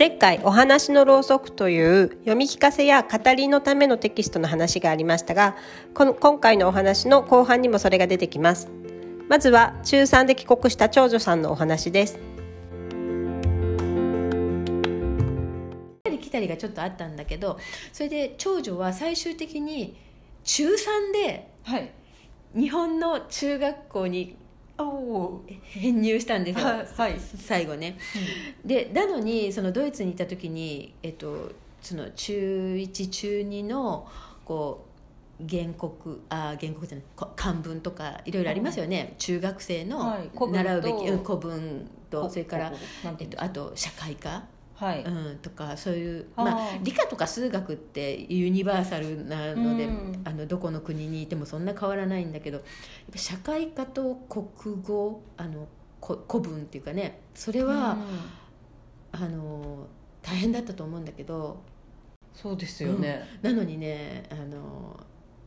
前回お話のろうそくという読み聞かせや語りのためのテキストの話がありましたがこの今回のお話の後半にもそれが出てきます。まずは中3で帰国した長女さんのお話です。来たりがちょっとあったんだけどそれで長女は最終的に中3ではい。日本の中学校に編入したんですよ、はいはい。最後ね、でなのにそのドイツにいた時に、えっと、その中1中2のこう原告あ原告じゃないこ漢文とかいろいろありますよね、中学生の習うべき、うん古文とこそれからえっと、あと社会科、はい、うん、とかそういう、まあ、理科とか数学ってユニバーサルなので、うん。あのどこの国にいてもそんな変わらないんだけど社会科と国語あのこ古文っていうかねそれは、あの大変だったと思うんだけどそうですよね、なのにねあの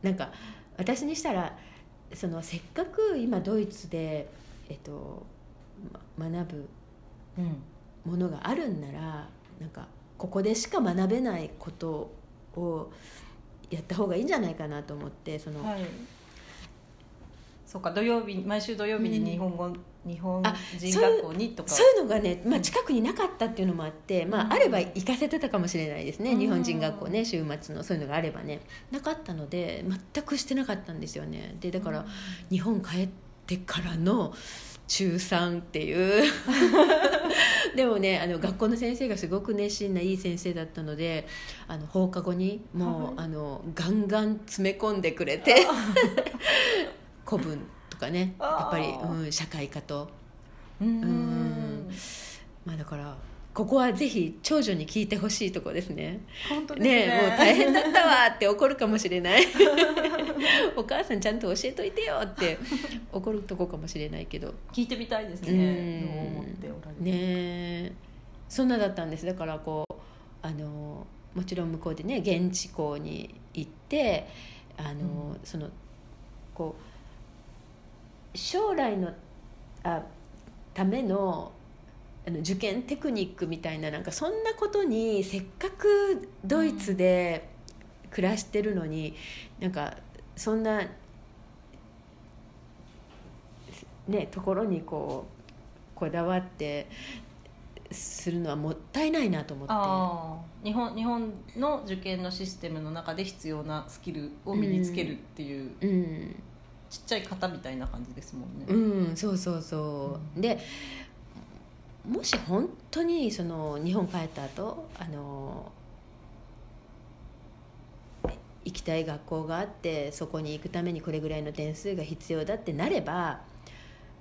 なんか私にしたらそのせっかく今ドイツで、えっと、ま学ぶうんものがあるんならなんかここでしか学べないことをやった方がいいんじゃないかなと思ってその、はい。そうか土曜日毎週土曜日に日本語、日本あ人学校にとか。そういうのがね、まあ、近くになかったっていうのもあって、まあ、うん。あれば行かせてたかもしれないですね、うん。日本人学校ね週末のそういうのがあればね。なかったので全くしてなかったんですよね。でだから、日本帰ってからの中3っていう でもねあの学校の先生がすごく熱心ないい先生だったのであの放課後にもう、はい。あのガンガン詰め込んでくれて 古文とかねやっぱり、うん、社会科と。うん。うん。まあだからここはぜひ長女に聞いてほしいとこですね。本当ですね。ねえもう大変だったわって怒るかもしれない。お母さんちゃんと教えといてよって怒るとこかもしれないけど。聞いてみたいですうん。ねどう思っておられるねえそんなだったんです。だからこうあのもちろん向こうでね現地校に行ってあの、そのこう将来のあためのあの受験テクニックみたいななんかそんなことにせっかくドイツで暮らしてるのに、なんかそんなねところにこうこだわってするのはもったいないなと思って。日本日本の受験のシステムの中で必要なスキルを身につけるっていう、うん。ちっちゃい型みたいな感じですもんね、うん、そうそうそう、でもし本当にその日本帰った後あの行きたい学校があってそこに行くためにこれぐらいの点数が必要だってなれば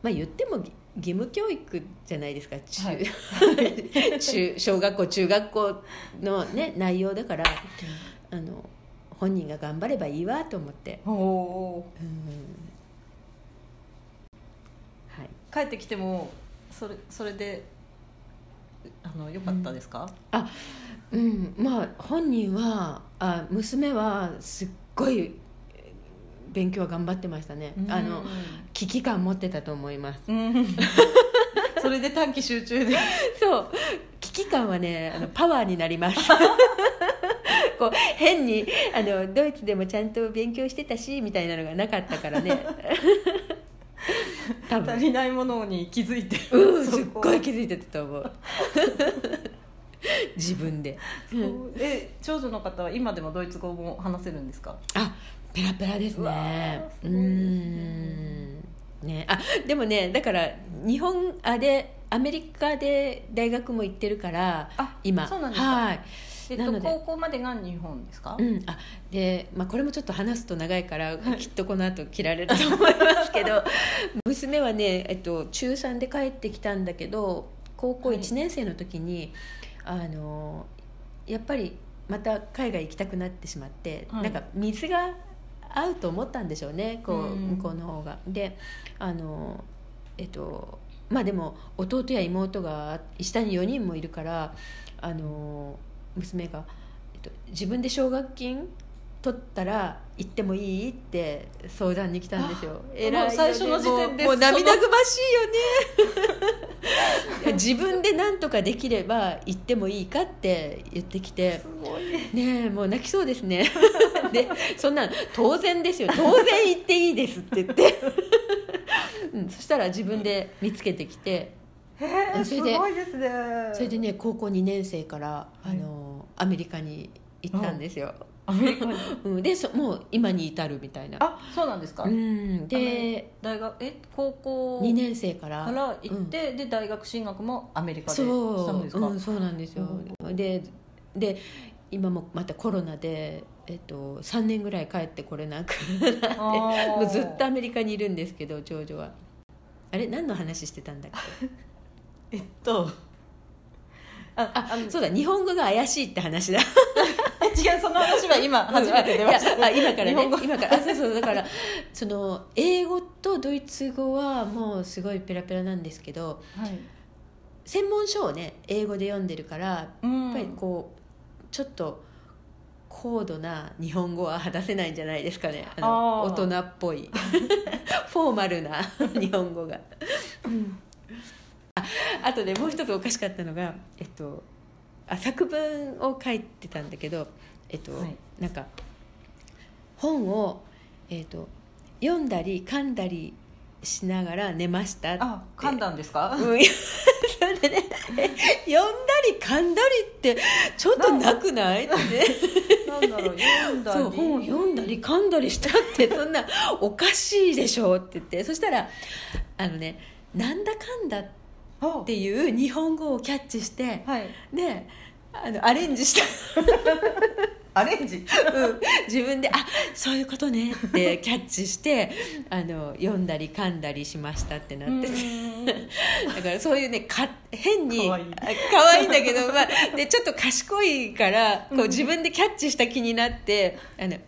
まあ言っても義義務教育じゃないですか。中,、はい。中小学校中学校の、ね、内容だからあの本人が頑張ればいいわと思って。おおうん。はい帰ってきてもそれそれであの良かったですか、うん、まあ本人はあ娘はすっごい勉強は頑張ってましたね、あの危機感持ってたと思います。うん。それで短期集中で。そう。危機感はねあのパワーになります。こう変にあのドイツでもちゃんと勉強してたしみたいなのがなかったからね多足分りないものに気づいて、うんすっごい気づいてたと思う。自分で、そう。で長女の方は今でもドイツ語も話せるんですか？あペラペラですね。うん。ね。あでもねだから日本あでアメリカで大学も行ってるからあ今。そうなんですか？はいえっと高校までが日本ですか、うん、あで、まあ、これもちょっと話すと長いからきっとこの後切られると思いますけど 娘はね、えっと、中3で帰ってきたんだけど高校はい。1年生の時に、あのやっぱりまた海外行きたくなってしまって、はい。なんか水が合うと思ったんでしょうねこう、うん向こうの方が。であのえっとまあでも弟や妹が下に4人もいるからあの娘が、えっと、自分で奨学金取ったら行ってもいいって相談に来たんですよ。偉いよね。もう最初の時点でもうもう涙ぐましいよね。自分で何とかできれば行ってもいいかって言ってきて。ねえもう泣きそうですね。でそんな当然ですよ。当然行っていいですって言って、うん、そしたら自分で見つけてきて。へえすそれでごいですね。それでね高校2年生からあのアメリカに行ったんですよ、アメリカに？うん、でそもう今に至るみたいな。あそうなんですか、うん、で大学え高校？2年生から。から行って、で大学進学もアメリカでしたそう、んですか、うん、そうなんですよ。でで今もまたコロナで、えっと、3年ぐらい帰ってこれなくなって もうずっとアメリカにいるんですけど長女は。あれ何の話してたんだっけ？えっとああそうだ日本語が怪しいって話だ。え違うその話は今初めて出ました。いやあ今からね。今から。あそうそうだからその英語とドイツ語はもうすごいペラペラなんですけどはい。専門書をね英語で読んでるからやうん。っぱりこうちょっと高度な日本語は話せないんじゃないですかね。あの大人っぽい。フォーマルな日本語が、ああとねもう一つおかしかったのが、えっと、あ作文を書いてたんだけど、えっとはい。なんか本を、えっと、読んだり噛んだりしながら寝ましたあ噛んだんですか、うん、それでね。読んだり噛んだりってちょっとなくない？ってなんだろう。読んだり。そう本を読んだり噛んだりしたってそんなおかしいでしょって言って。そしたらあのねなんだかんだっあていう日本語をキャッチしてはい。であのアレンジした、アレンジ？うん、自分で「あそういうことね」ってキャッチしてあの読んだり噛んだりしましたってなってて。だからそういうねか変にかわい。いんだけど、まあ、でちょっと賢いからこう自分でキャッチした気になって「あの分か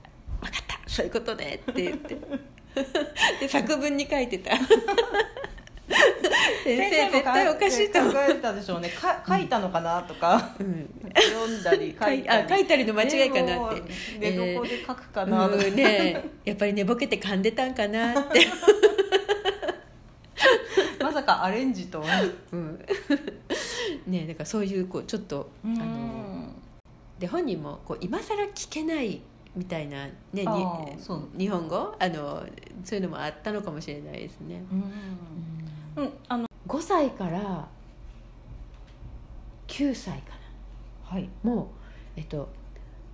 った。そういうことね」って言って。で作文に書いてた先生絶対おかしいと思う、考えたでしょうね。か書いたのかなとか。うん、読んだり書いあ書いたりの間違いかなって。でも寝床で書くかな。とか、うんね。やっぱり寝ぼけて噛んでたんかなって、まさかアレンジとは。うん、ねだからそういうこうちょっとあので本人もこう今更聞けないみたいな、ね、に日本語？あのそういうのもあったのかもしれないですね、うん、うん、あの5歳から9歳かはい。なもうえっと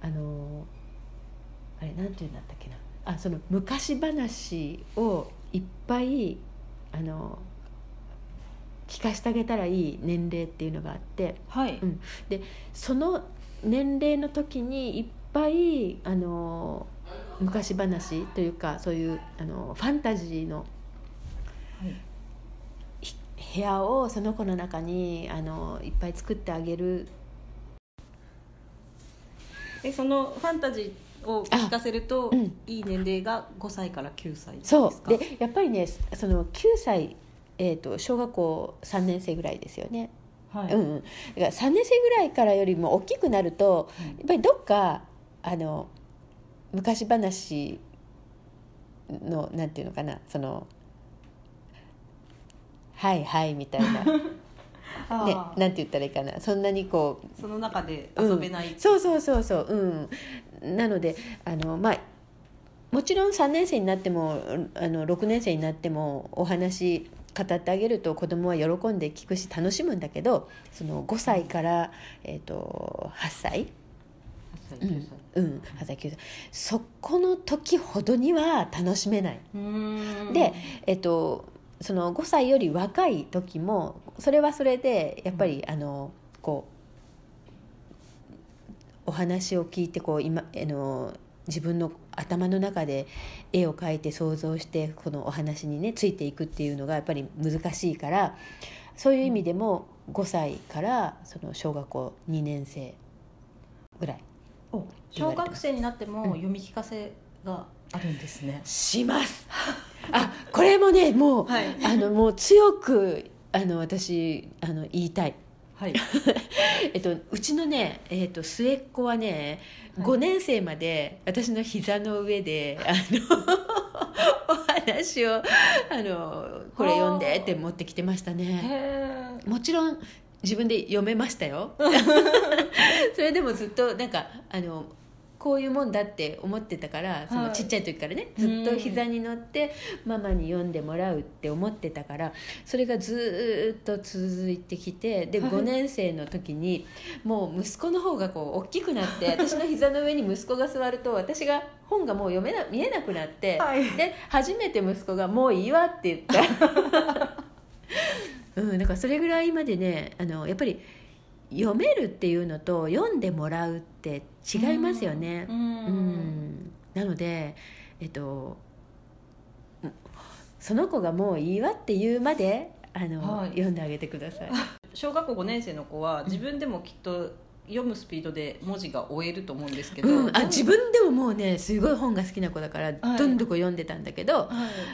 あのあれなんていうんだったっけな。あその昔話をいっぱいあの聞かせてあげたらいい年齢っていうのがあって。はい、うん。その年齢の時にいっぱいあの昔話というかそういうあのファンタジーのはい。ひ部屋をその子の中にあのいっぱい作ってあげる。えそのファンタジーを聞かせると、うん。いい年齢が5歳から9歳ですか？そう。でやっぱりねその9歳、えー、と小学校3年生ぐらいですよね、はい、うんうん、だから3年生ぐらいからよりも大きくなるとやっぱりどっかあの昔話のなんていうのかなその「はいはい」みたいな、ね、なんて言ったらいいかな。そんなにこうその中で遊べない、そうそうそうそう。うん。なのであのまあもちろん3年生になってもあの6年生になってもお話語ってあげると子供は喜んで聞くし楽しむんだけどその5歳から、えー、と8歳？8歳うん。9歳うん、8歳9歳そこの時ほどには楽しめない。うーん。で、えっと、その5歳より若い時もそれはそれでやっぱり、あのこうお話を聞いてこう今あの自分の頭の中で絵を描いて想像してこのお話にねついていくっていうのがやっぱり難しいからそういう意味でも5歳からその小学校2年生ぐらいお小学生になっても読み聞かせがあるんですね、しますあこれもねもう、はい。あのもう強くあの私あの言いたい、はい。えっと、うちのね、えっと、末っ子はねはい。5年生まで私の膝の上であの お話をあのこれ読んでって持ってきてましたね。へもちろん自分で読めましたよ。それでもずっとなんかあのこういうもんだって思ってたからそのはいちっちゃい時からね、ずっと膝に乗ってママに読んでもらうって思ってたからそれがずーっと続いてきてではい。5年生の時にもう息子の方がこう大きくなって 私の膝の上に息子が座ると私が本がもう読めな見えなくなって、はい。で初めて息子が「もういいわ」って言った。うん、だからそれぐらいまでねあのやっぱり読めるっていうのと読んでもらうって違いますよね。ううん。んなのでえっとその子がもういいわって言うまであの、はい。読んであげてください。小学校5年生の子は自分でもきっと読むスピードで文字が追えると思うんですけど、うん、あ自分でももうねすごい本が好きな子だから、はい。どんどこ読んでたんだけどはい。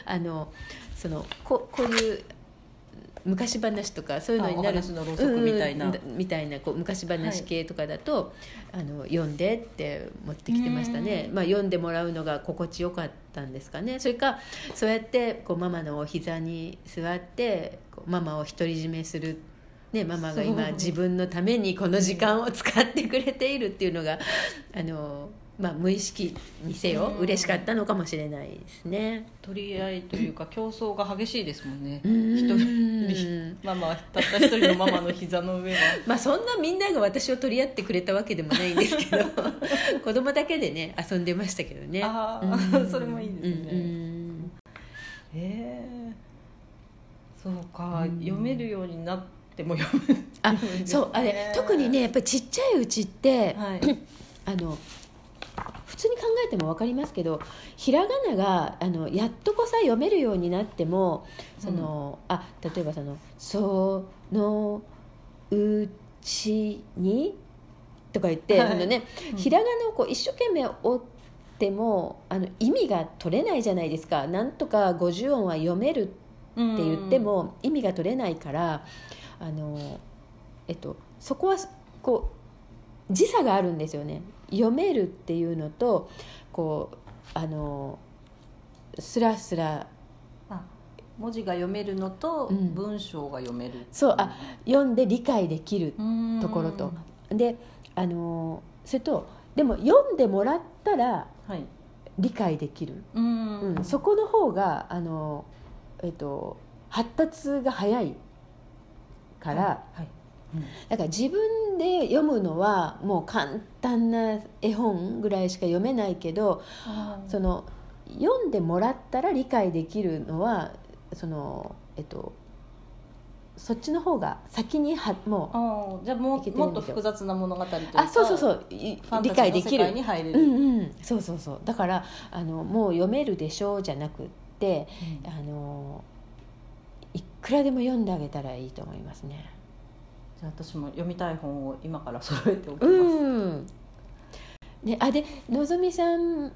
あのそのここういう昔話とかそういうのになるのろうそくみたいな。うんみたいなこう昔話系とかだと、あの読んでって持ってきてましたね、まあ、読んでもらうのが心地よかったんですかね。それかそうやってこうママのお膝に座ってこうママを独り占めするね、ママが今自分のためにこの時間を使ってくれているっていうのがあの、まあ、無意識にせようん。嬉しかったのかもしれないですね。取り合いというか競争が激しいですもんね。うん。一人ママたった一人のママの膝の上は まあそんなみんなが私を取り合ってくれたわけでもないんですけど 子供だけでね遊んでましたけどね。あーうん。それもいいですね。うえそうか、うん。読めるようになっても読む。あそうあれ特にねやっぱりちっちゃいうちって、はい。あの普通に考えても分かりますけどひらがながあのやっとこさ読めるようになってもその、あ例えばその「そのうちに」とか言って、はい。あのねうん。ひらがなをこう一生懸命折ってもあの意味が取れないじゃないですか。なんとか50音は読めるって言っても意味が取れないからあの、えっと、そこはこう時差があるんですよね。読めるっていうのとこうあのスラスラあ文字が読めるのとうん。文章が読める、そうあ読んで理解できるうん。ところと。であのそれとでも読んでもらったらはい。理解できる、うん。うん、そこの方があの、えっと、発達が早いから、はいだから自分で読むのはもう簡単な絵本ぐらいしか読めないけどその読んでもらったら理解できるのはその、えっと、そっちの方が先にはもあーじゃあももっと複雑な物語といううかあそうそうそう。い理解できる。うんうん。そうそうそう。だからあのもう読めるでしょうじゃなくってあのいくらでも読んであげたらいいと思いますね。じゃあ私も読みたい本を今から揃えておきます、うん。ね、あでのぞみさん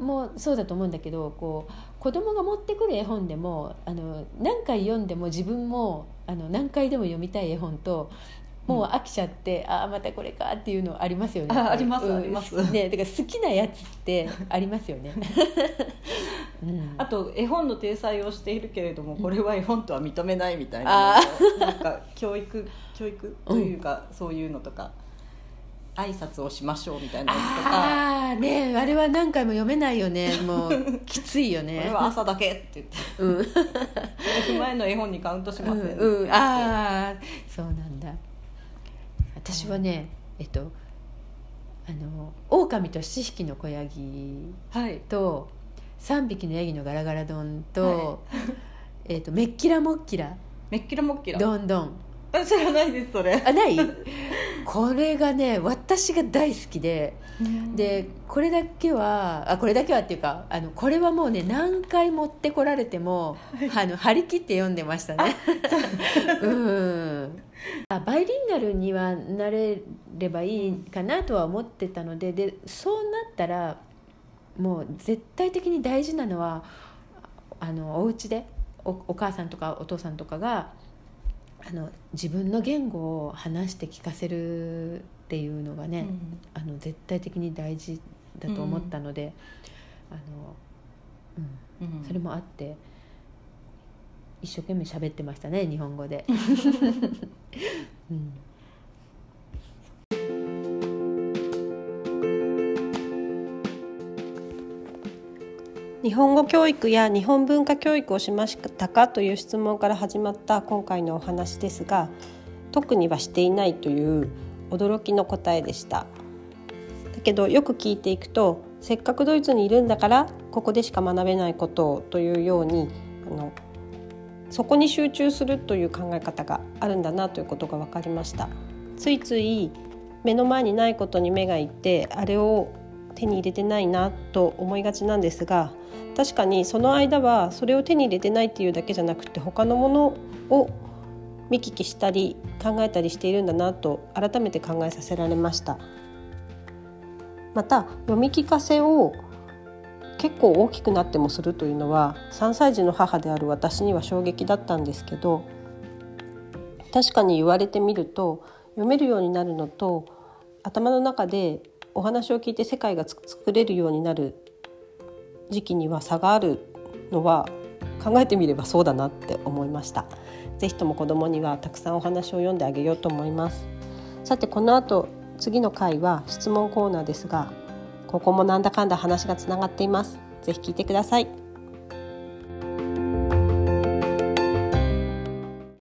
もそうだと思うんだけどこう子供が持ってくる絵本でもあの何回読んでも自分もあの何回でも読みたい絵本ともう飽きちゃって、ああまたこれかっていうのありますよね。あありますうん。あります。ね、だから好きなやつってありますよね。うん、あと絵本の体裁をしているけれどもこれは絵本とは認めないみたいなあなんか教育教育？というか、そういうのとか。挨拶をしましょうみたいなやつとか。ああねあれは何回も読めないよね。もう きついよこねれは朝だけって言って。うん。前の絵本にカウントしません、うん。うん、ああそうなんだ。私はねえっとあの「狼と七匹の子ヤギはい」と「三匹のヤギのガラガラ丼と」は えっと「めっきらもっきらめっきらもっきらどんどんあ知らないですそれ」あない？これがね私が大好きででこれだけはあこれだけはっていうかあのこれはもうね何回持ってこられても、あの張り切って読んでましたね。うん。あバイリンガルにはなれればいいかなとは思ってたのででそうなったらもう絶対的に大事なのはあのお家でおお母さんとかお父さんとかがあの自分の言語を話して聞かせるっていうのがね、うん。あの絶対的に大事だと思ったので、あのうん。うん。それもあって一生懸命喋ってましたね日本語で。うん日本語教育や日本文化教育をしましたかという質問から始まった今回のお話ですが特にはしていないという驚きの答えでした。だけどよく聞いていくとせっかくドイツにいるんだからここでしか学べないことをというようにあのそこに集中するという考え方があるんだなということが分かりました。ついつい目の前にないことに目がいってあれを手に入れてないなと思いがちなんですが確かにその間はそれを手に入れてないっていうだけじゃなくて他のものを見聞きしたり考えたりしているんだなと改めて考えさせられました。また読み聞かせを結構大きくなってもするというのは3歳児の母である私には衝撃だったんですけど確かに言われてみると読めるようになるのと頭の中でお話を聞いて世界が作れるようになる時期には差があるのは考えてみればそうだなって思いました。ぜひとも子供にはたくさんお話を読んであげようと思います。さてこの後次の回は質問コーナーですがここもなんだかんだ話がつながっています。ぜひ聞いてください。